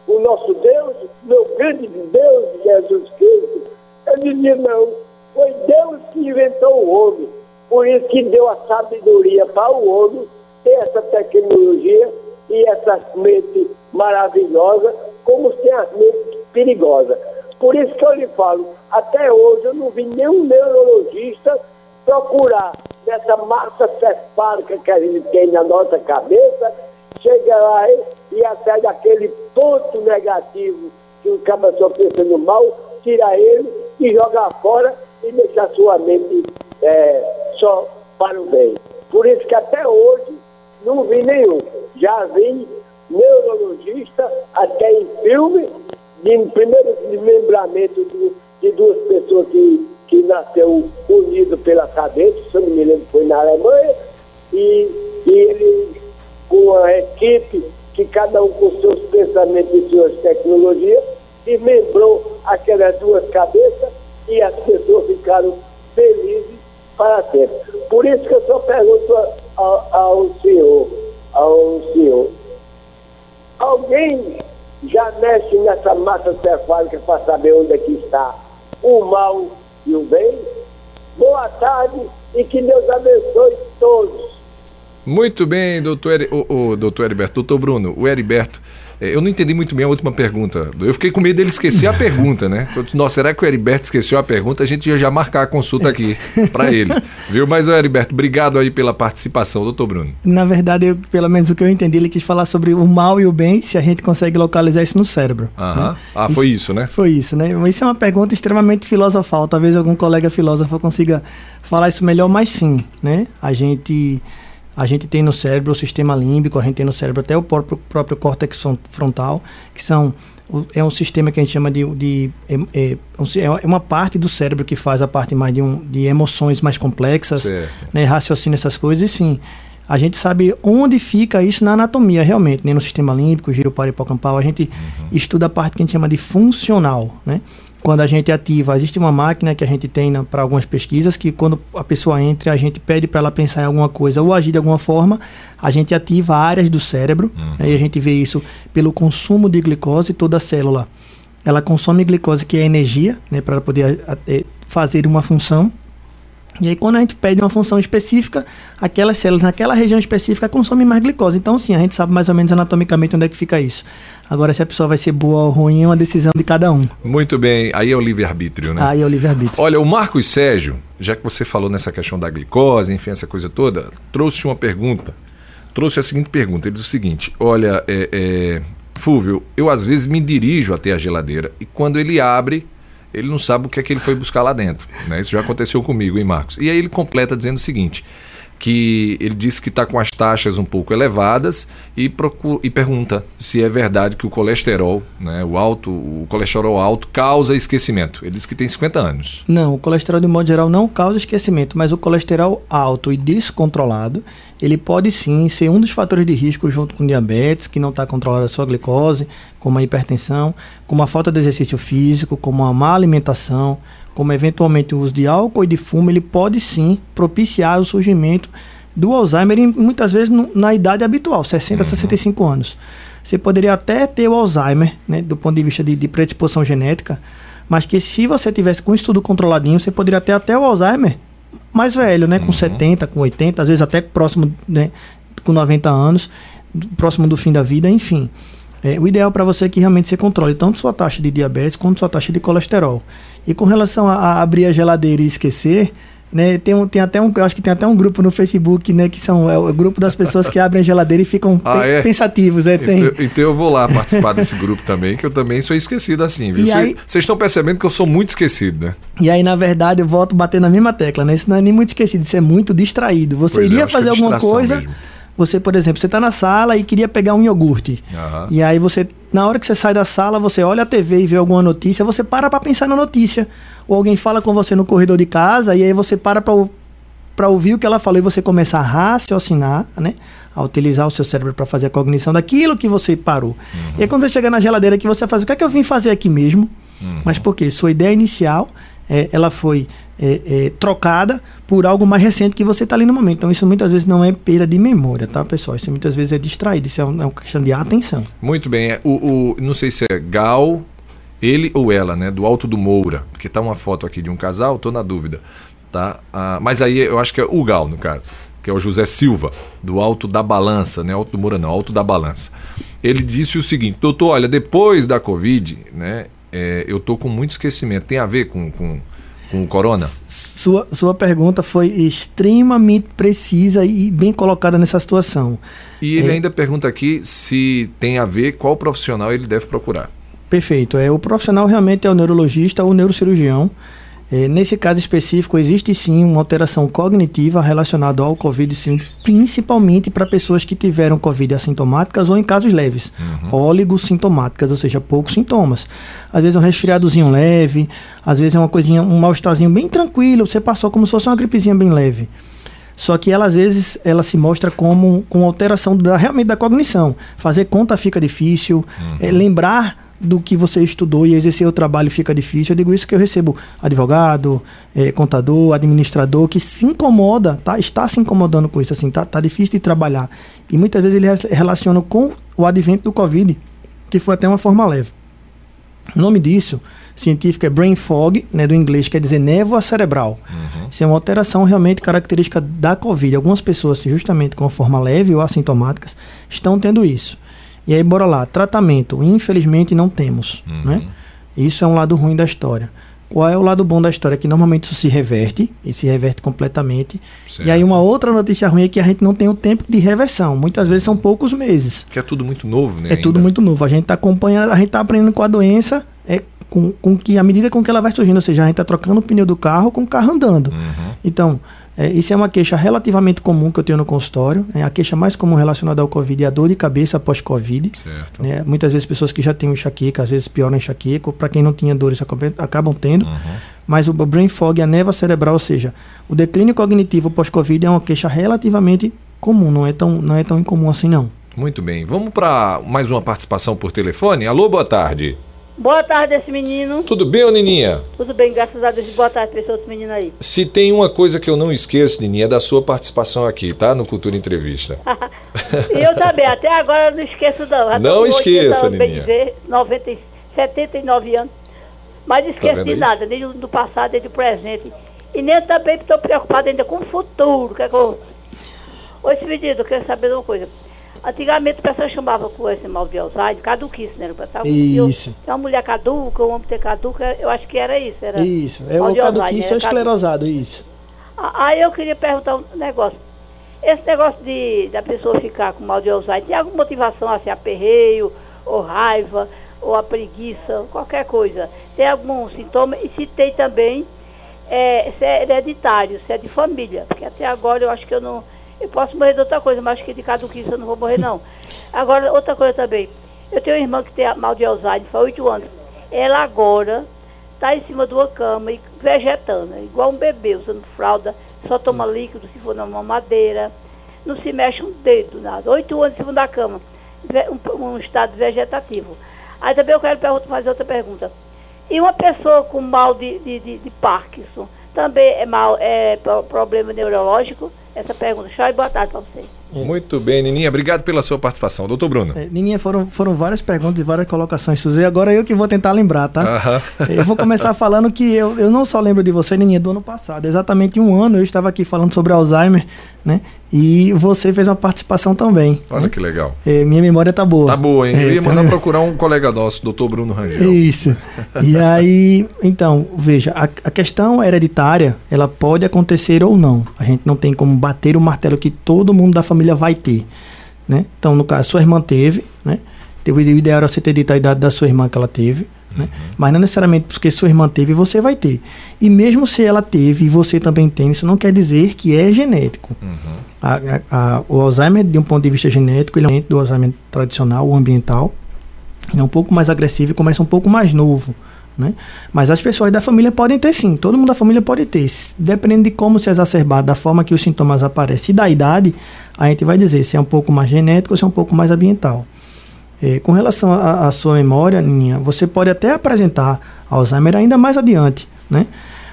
o nosso Deus, meu grande Deus, Jesus Cristo. Eu dizia, não, foi Deus que inventou o homem. Por isso que deu a sabedoria para o homem ter essa tecnologia e essa mente maravilhosa, como tem as mentes perigosas. Por isso que eu lhe falo, até hoje eu não vi nenhum neurologista procurar dessa massa cefálica que a gente tem na nossa cabeça, chega lá e, e até daquele ponto negativo que o cara só pensa no mal, tira ele e joga fora e deixa sua mente é, só para o bem. Por isso que até hoje não vi nenhum. Já vi neurologista, até em filme, de primeiro desmembramento de, de duas pessoas que, que nasceu unido pela cabeça, se eu não me lembro, foi na Alemanha, e, e ele com a equipe, que cada um com seus pensamentos e suas tecnologias, desmembrou aquelas duas cabeças e as pessoas ficaram felizes para sempre. Por isso que eu só pergunto ao, ao senhor, ao senhor, alguém já mexe nessa massa cefálica para saber onde é que está o mal e o bem? Boa tarde e que Deus abençoe todos. Muito bem, doutor, o, o, doutor Heriberto. Doutor Bruno, o Heriberto é, eu não entendi muito bem a última pergunta. Eu fiquei com medo dele esquecer a [laughs] pergunta, né? Nossa, será que o Heriberto esqueceu a pergunta? A gente ia já marcar a consulta aqui para ele. [laughs] Viu? Mas, Heriberto, obrigado aí pela participação, doutor Bruno. Na verdade, eu, pelo menos o que eu entendi, ele quis falar sobre o mal e o bem, se a gente consegue localizar isso no cérebro. Aham. Né? Ah, foi isso, né? Foi isso, né? Isso é uma pergunta extremamente filosofal. Talvez algum colega filósofo consiga falar isso melhor, mas sim, né? A gente a gente tem no cérebro o sistema límbico, a gente tem no cérebro até o próprio, próprio córtex frontal, que são é um sistema que a gente chama de, de é, é, é, é, uma parte do cérebro que faz a parte mais de, um, de emoções mais complexas, né, raciocínio essas coisas, e sim, a gente sabe onde fica isso na anatomia realmente, né, no sistema límbico, giro para hipocampal, a gente uhum. estuda a parte que a gente chama de funcional, né, quando a gente ativa, existe uma máquina que a gente tem para algumas pesquisas que quando a pessoa entra, a gente pede para ela pensar em alguma coisa ou agir de alguma forma, a gente ativa áreas do cérebro, uhum. né, e a gente vê isso pelo consumo de glicose, toda célula ela consome glicose, que é energia, né, para poder a, a, é, fazer uma função. E aí, quando a gente pede uma função específica, aquelas células naquela região específica consomem mais glicose. Então, sim, a gente sabe mais ou menos anatomicamente onde é que fica isso. Agora, se a pessoa vai ser boa ou ruim, é uma decisão de cada um. Muito bem. Aí é o livre-arbítrio, né? Aí é o livre-arbítrio. Olha, o Marcos Sérgio, já que você falou nessa questão da glicose, enfim, essa coisa toda, trouxe uma pergunta. Trouxe a seguinte pergunta. Ele diz o seguinte: Olha, é, é, Fúvio, eu às vezes me dirijo até a geladeira e quando ele abre, ele não sabe o que é que ele foi buscar lá dentro. Né? Isso já aconteceu comigo, hein, Marcos? E aí ele completa dizendo o seguinte: que ele disse que está com as taxas um pouco elevadas e, procura, e pergunta se é verdade que o colesterol, né, o alto, o colesterol alto causa esquecimento. Ele disse que tem 50 anos. Não, o colesterol de modo geral não causa esquecimento, mas o colesterol alto e descontrolado, ele pode sim ser um dos fatores de risco junto com diabetes, que não está controlada a sua glicose, como a hipertensão, como a falta de exercício físico, como a má alimentação, como eventualmente o uso de álcool e de fumo, ele pode sim propiciar o surgimento do Alzheimer, muitas vezes na idade habitual, 60 a 65 uhum. anos. Você poderia até ter o Alzheimer, né, do ponto de vista de, de predisposição genética, mas que se você tivesse com estudo controladinho, você poderia ter até o Alzheimer mais velho, né, com uhum. 70, com 80, às vezes até próximo, né, com 90 anos, próximo do fim da vida, enfim. É, o ideal para você é que realmente você controle tanto sua taxa de diabetes quanto sua taxa de colesterol. E com relação a, a abrir a geladeira e esquecer, né, tem, um, tem até um, eu acho que tem até um grupo no Facebook, né, que são é o grupo das pessoas que abrem a geladeira e ficam ah, pe é? pensativos, é, tem. Então, então, eu vou lá participar desse grupo também, que eu também sou esquecido assim, viu? Vocês estão percebendo que eu sou muito esquecido, né? E aí, na verdade, eu volto bater na mesma tecla, né? Isso não é nem muito esquecido, isso é muito distraído. Você pois é, iria fazer alguma coisa, mesmo. Você, por exemplo, você está na sala e queria pegar um iogurte. Uhum. E aí você, na hora que você sai da sala, você olha a TV e vê alguma notícia, você para para pensar na notícia. Ou alguém fala com você no corredor de casa e aí você para para ouvir o que ela falou e você começa a raciocinar, né? A utilizar o seu cérebro para fazer a cognição daquilo que você parou. Uhum. E aí quando você chega na geladeira que você faz, o que é que eu vim fazer aqui mesmo? Uhum. Mas por quê? Sua ideia inicial, é, ela foi é, é, trocada por algo mais recente que você está ali no momento. Então, isso muitas vezes não é perda de memória, tá, pessoal? Isso muitas vezes é distraído, isso é, uma, é uma questão de atenção. Muito bem. É, o, o, não sei se é Gal, ele ou ela, né? Do Alto do Moura, porque tá uma foto aqui de um casal, tô na dúvida. Tá? Ah, mas aí eu acho que é o Gal, no caso, que é o José Silva, do Alto da Balança, né? Alto do Moura não, Alto da Balança. Ele disse o seguinte, doutor, olha, depois da Covid, né? É, eu tô com muito esquecimento. Tem a ver com, com com corona? Sua, sua pergunta foi extremamente precisa e bem colocada nessa situação. E ele é, ainda pergunta aqui se tem a ver qual profissional ele deve procurar. Perfeito. É, o profissional realmente é o neurologista ou neurocirurgião. É, nesse caso específico, existe sim uma alteração cognitiva relacionada ao Covid-19, principalmente para pessoas que tiveram Covid assintomáticas ou em casos leves, uhum. oligossintomáticas, ou seja, poucos sintomas. Às vezes é um resfriadozinho leve, às vezes é uma coisinha, um mal-estarzinho bem tranquilo, você passou como se fosse uma gripezinha bem leve. Só que ela às vezes ela se mostra como com alteração da, realmente da cognição. Fazer conta fica difícil, uhum. é, lembrar do que você estudou e exercer o trabalho fica difícil. Eu digo isso que eu recebo advogado, é, contador, administrador que se incomoda, tá, está se incomodando com isso, assim, tá, tá difícil de trabalhar. E muitas vezes ele relaciona com o advento do Covid, que foi até uma forma leve. O nome disso, científico, é brain fog, né, do inglês, quer dizer névoa cerebral. Uhum. Isso é uma alteração realmente característica da Covid. Algumas pessoas, justamente com forma leve ou assintomáticas, estão tendo isso. E aí, bora lá. Tratamento, infelizmente, não temos. Uhum. Né? Isso é um lado ruim da história. Qual é o lado bom da história? Que normalmente isso se reverte, e se reverte completamente. Certo. E aí uma outra notícia ruim é que a gente não tem o tempo de reversão. Muitas vezes são poucos meses. Que é tudo muito novo, né? É ainda? tudo muito novo. A gente está acompanhando, a gente está aprendendo com a doença, é com, com que, à medida com que ela vai surgindo, ou seja, a gente está trocando o pneu do carro com o carro andando. Uhum. Então, é, isso é uma queixa relativamente comum que eu tenho no consultório. Né? A queixa mais comum relacionada ao Covid é a dor de cabeça após Covid. Né? Muitas vezes pessoas que já têm enxaqueca, às vezes pioram enxaqueca, para quem não tinha dores acabam tendo. Uhum. Mas o brain fog, a névoa cerebral, ou seja, o declínio cognitivo pós-Covid é uma queixa relativamente comum, não é tão, não é tão incomum assim não. Muito bem. Vamos para mais uma participação por telefone. Alô, boa tarde. Boa tarde, esse menino. Tudo bem, ô Nininha? Tudo bem, graças a Deus. Boa tarde para esse outro menino aí. Se tem uma coisa que eu não esqueço, Nininha, é da sua participação aqui, tá? No Cultura Entrevista. [laughs] e eu também, até agora eu não esqueço não. Já não esqueça, Nininha. Dizer, 90, 79 anos. Mas não esqueço tá de nada, nem do passado, nem do presente. E nem também estou preocupado ainda com o futuro. Que é que eu... Ô, esse menino, eu quero saber uma coisa. Antigamente o pessoal chamava com esse mal de Alzheimer, caduquice, né? O pessoal, isso. É uma mulher caduca, um homem ter caduca, eu acho que era isso. Era isso, é o caduquice ou esclerosado, isso. Aí eu queria perguntar um negócio. Esse negócio de da pessoa ficar com mal de Alzheimer, tem alguma motivação assim, aperreio, ou raiva, ou a preguiça, qualquer coisa? Tem algum sintoma? E se tem também, é, se é hereditário, se é de família, porque até agora eu acho que eu não eu posso morrer de outra coisa, mas acho que de caduquice eu não vou morrer, não. [laughs] Agora, outra coisa também. Eu tenho uma irmã que tem mal de Alzheimer, faz oito anos. Ela agora está em cima de uma cama e vegetando, igual um bebê, usando fralda, só toma líquido se for na mamadeira, não se mexe um dedo, nada. Oito anos em cima da cama, um, um estado vegetativo. Aí também eu quero fazer outra pergunta. E uma pessoa com mal de, de, de, de Parkinson, também é, mal, é problema neurológico? Essa pergunta. Tchau e boa tarde para você. É. Muito bem, Nininha. Obrigado pela sua participação. Doutor Bruno. É, Nininha, foram, foram várias perguntas e várias colocações, Suzê. Agora eu que vou tentar lembrar, tá? Uh -huh. Eu vou começar [laughs] falando que eu, eu não só lembro de você, Nininha, do ano passado. Exatamente um ano eu estava aqui falando sobre Alzheimer, né? E você fez uma participação também. Olha né? que legal. É, minha memória tá boa. Tá boa, hein? É, eu ia mandar tá... procurar um colega nosso, doutor Bruno Rangel. Isso. e [laughs] aí, então, veja, a, a, questão hereditária, ela pode acontecer ou não. A gente não tem como bater o martelo que todo mundo da família vai ter. Né? Então, no caso, sua irmã teve, né? O ideal era você ter dito a idade da sua irmã que ela teve. Né? Mas não necessariamente porque sua irmã teve, você vai ter. E mesmo se ela teve e você também tem, isso não quer dizer que é genético. Uhum. A, a, a, o Alzheimer, de um ponto de vista genético, ele é do Alzheimer tradicional, o ambiental. Ele é um pouco mais agressivo e começa um pouco mais novo. Né? Mas as pessoas da família podem ter sim, todo mundo da família pode ter. Dependendo de como se exacerbar, da forma que os sintomas aparecem e da idade, a gente vai dizer se é um pouco mais genético ou se é um pouco mais ambiental. É, com relação à sua memória, Ninha, você pode até apresentar Alzheimer ainda mais adiante, né?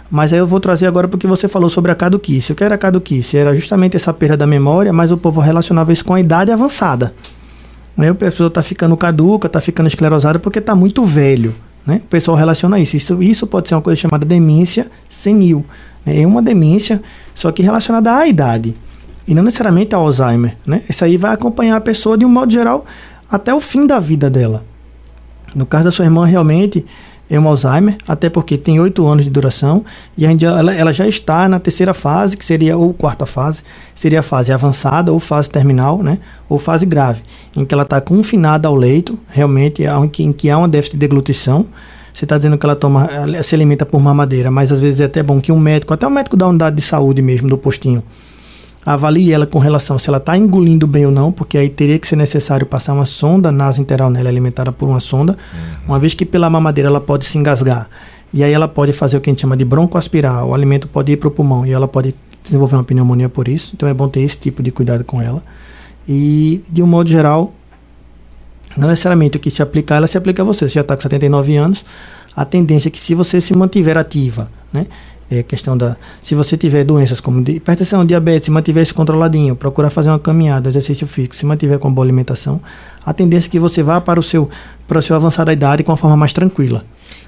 Mas aí eu vou trazer agora porque você falou sobre a caduquice. O que era a caduquice? Era justamente essa perda da memória, mas o povo relacionava isso com a idade avançada. Né? A pessoa está ficando caduca, está ficando esclerosada porque está muito velho. Né? O pessoal relaciona isso. isso. Isso pode ser uma coisa chamada demência senil. Né? É uma demência, só que relacionada à idade. E não necessariamente ao Alzheimer. Né? Isso aí vai acompanhar a pessoa de um modo geral até o fim da vida dela. No caso da sua irmã, realmente, um Alzheimer, até porque tem oito anos de duração e a gente, ela, ela, já está na terceira fase, que seria, ou quarta fase, seria a fase avançada ou fase terminal, né? Ou fase grave, em que ela está confinada ao leito, realmente, em que, em que há uma déficit de deglutição. Você está dizendo que ela toma, ela se alimenta por mamadeira, mas às vezes é até bom que um médico, até um médico da unidade de saúde mesmo, do postinho, avalie ela com relação se ela está engolindo bem ou não, porque aí teria que ser necessário passar uma sonda nasointeral nela, alimentada por uma sonda, uhum. uma vez que pela mamadeira ela pode se engasgar. E aí ela pode fazer o que a gente chama de broncoaspirar, o alimento pode ir para o pulmão e ela pode desenvolver uma pneumonia por isso, então é bom ter esse tipo de cuidado com ela. E, de um modo geral, não necessariamente o que se aplicar, ela se aplica a você. Você já está com 79 anos, a tendência é que se você se mantiver ativa, né? É questão da. Se você tiver doenças como hipertensão, diabetes, se mantiver isso controladinho, procurar fazer uma caminhada, exercício físico, se mantiver com boa alimentação, a tendência é que você vá para o seu, para o seu avançar da idade com uma forma mais tranquila.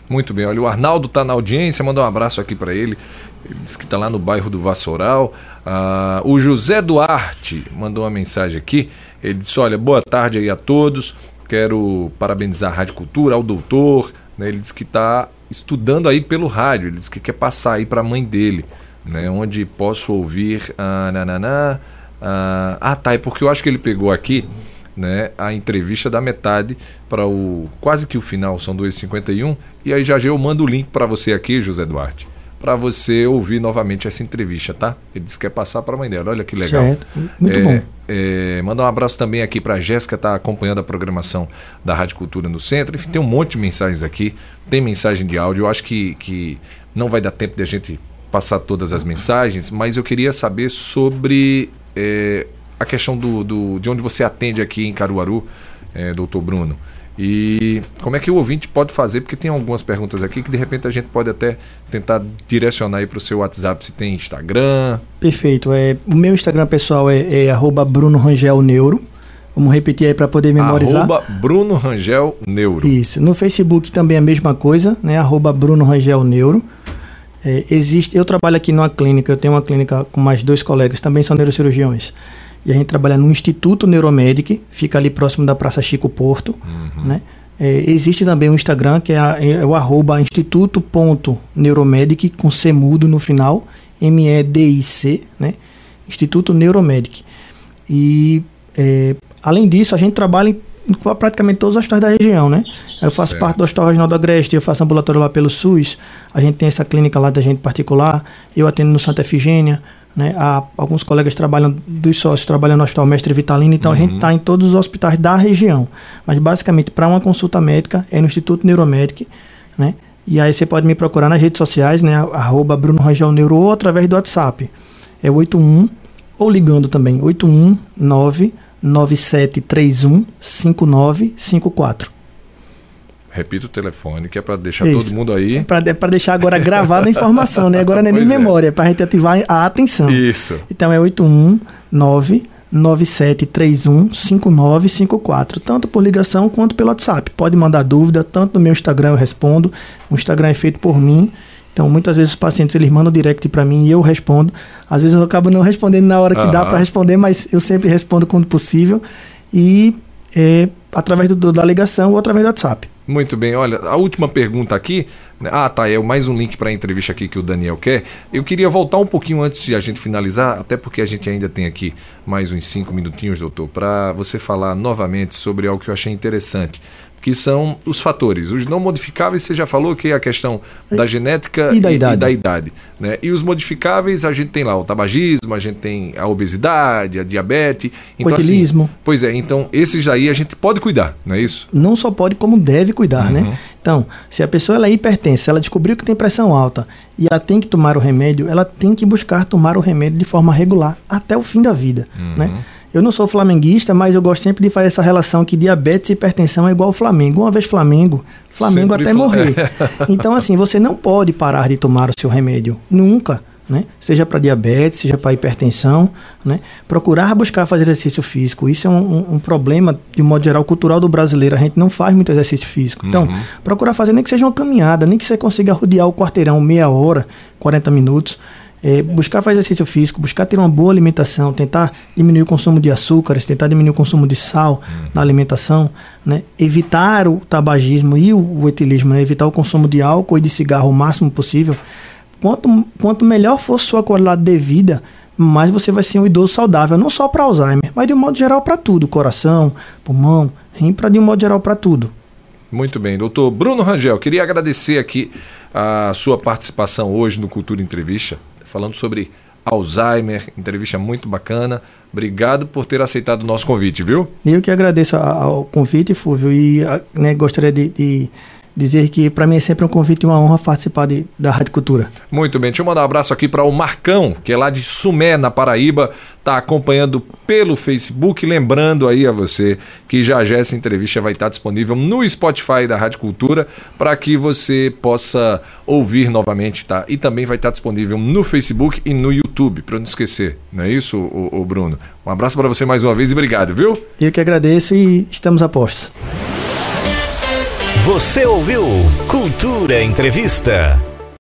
Muito bem, olha, o Arnaldo está na audiência, mandou um abraço aqui para ele. Ele disse que está lá no bairro do Vassoural. Ah, o José Duarte mandou uma mensagem aqui. Ele disse: Olha, boa tarde aí a todos. Quero parabenizar a Rádio Cultura, ao doutor. Né? Ele disse que está estudando aí pelo rádio. Ele disse que quer passar aí para a mãe dele, né? Onde posso ouvir a nananá. Ah, ah, tá. É porque eu acho que ele pegou aqui, né? A entrevista da metade para o quase que o final são 2h51 e aí já já eu mando o link para você aqui, José Duarte para você ouvir novamente essa entrevista, tá? Ele disse que quer passar para a mãe dela. Olha que legal. Certo. Muito é, bom. É, mandar um abraço também aqui para a Jéssica, tá acompanhando a programação da Rádio Cultura no Centro. Enfim, tem um monte de mensagens aqui. Tem mensagem de áudio. Eu acho que, que não vai dar tempo de a gente passar todas as mensagens, mas eu queria saber sobre é, a questão do, do, de onde você atende aqui em Caruaru, é, doutor Bruno. E como é que o ouvinte pode fazer? Porque tem algumas perguntas aqui que de repente a gente pode até tentar direcionar aí para o seu WhatsApp, se tem Instagram. Perfeito. É, o meu Instagram pessoal é, é Bruno Rangel Neuro. Vamos repetir aí para poder memorizar. Arroba Bruno Rangel Neuro. Isso. No Facebook também é a mesma coisa, né? Arroba Bruno Rangel Neuro. É, existe, eu trabalho aqui numa clínica, eu tenho uma clínica com mais dois colegas, também são neurocirurgiões. E a gente trabalha no Instituto Neuromedic, fica ali próximo da Praça Chico Porto. Uhum. Né? É, existe também o Instagram, que é, a, é o arroba instituto.neuromedic, com C mudo no final, M-E-D-I-C, né? Instituto Neuromedic. E, é, além disso, a gente trabalha em praticamente todos os hospitais da região, né? Eu faço certo. parte do Hospital Regional do Agreste, eu faço ambulatório lá pelo SUS, a gente tem essa clínica lá da gente particular, eu atendo no Santa Efigênia, né? Há, alguns colegas trabalham, dos sócios trabalham no Hospital Mestre Vitalino, então uhum. a gente está uhum. em todos os hospitais da região. Mas basicamente, para uma consulta médica, é no Instituto Neuromedic, né? E aí você pode me procurar nas redes sociais, né? Arroba Bruno Rangel Neuro ou através do WhatsApp. É 81, ou ligando também, 819 9731 5954. Repita o telefone, que é para deixar Isso. todo mundo aí. É para deixar agora gravada a informação, né? Agora [laughs] não é nem memória, é para a gente ativar a atenção. Isso. Então é 819 9731 5954, tanto por ligação quanto pelo WhatsApp. Pode mandar dúvida, tanto no meu Instagram eu respondo. O Instagram é feito por mim. Então, muitas vezes os pacientes eles mandam direct para mim e eu respondo. Às vezes eu acabo não respondendo na hora que uhum. dá para responder, mas eu sempre respondo quando possível. E é, através do, da ligação ou através do WhatsApp. Muito bem, olha, a última pergunta aqui. Né? Ah, tá, é mais um link para a entrevista aqui que o Daniel quer. Eu queria voltar um pouquinho antes de a gente finalizar, até porque a gente ainda tem aqui mais uns cinco minutinhos, doutor, para você falar novamente sobre algo que eu achei interessante que são os fatores. Os não modificáveis, você já falou que é a questão da genética e da e, idade. E, da idade né? e os modificáveis, a gente tem lá o tabagismo, a gente tem a obesidade, a diabetes. Então, o. Assim, pois é, então esses aí a gente pode cuidar, não é isso? Não só pode, como deve cuidar, né? uhum. né? Então, se a pessoa ela é hipertensa, ela descobriu que tem pressão alta e ela tem que tomar o remédio, ela tem que buscar tomar o remédio de forma regular até o fim da vida, uhum. né? Eu não sou flamenguista, mas eu gosto sempre de fazer essa relação que diabetes e hipertensão é igual ao Flamengo. Uma vez Flamengo, Flamengo sempre até morrer. [laughs] então, assim, você não pode parar de tomar o seu remédio. Nunca. Né? Seja para diabetes, seja para hipertensão, né? Procurar buscar fazer exercício físico. Isso é um, um, um, problema, de um modo geral, cultural do brasileiro. A gente não faz muito exercício físico. Então, uhum. procurar fazer nem que seja uma caminhada, nem que você consiga rodear o quarteirão meia hora, 40 minutos É, buscar fazer exercício físico, buscar ter uma boa alimentação, tentar diminuir o consumo de açúcares, tentar diminuir o consumo de sal na alimentação, né? evitar o tabagismo e o, o etilismo, né? evitar o consumo de álcool e de cigarro o máximo possível. Quanto, quanto melhor for sua qualidade de vida, mais você vai ser um idoso saudável, não só para Alzheimer, mas de um modo geral para tudo, coração, pulmão, rim, para de um modo geral para tudo. Muito bem, doutor Bruno Rangel, queria agradecer aqui a sua participação hoje no Cultura Entrevista falando sobre Alzheimer, entrevista muito bacana. Obrigado por ter aceitado o nosso convite, viu? Eu que agradeço ao convite, Fúvio, e né, gostaria de, de dizer que para mim é sempre um convite e uma honra participar de, da Rádio Cultura. Muito bem, deixa eu mandar um abraço aqui para o Marcão, que é lá de Sumé, na Paraíba, está acompanhando pelo Facebook. Lembrando aí a você que já já essa entrevista vai estar disponível no Spotify da Rádio Cultura para que você possa ouvir novamente, tá? E também vai estar disponível no Facebook e no YouTube, para não esquecer, não é isso, o, o Bruno? Um abraço para você mais uma vez e obrigado, viu? Eu que agradeço e estamos a postos. Você ouviu Cultura Entrevista.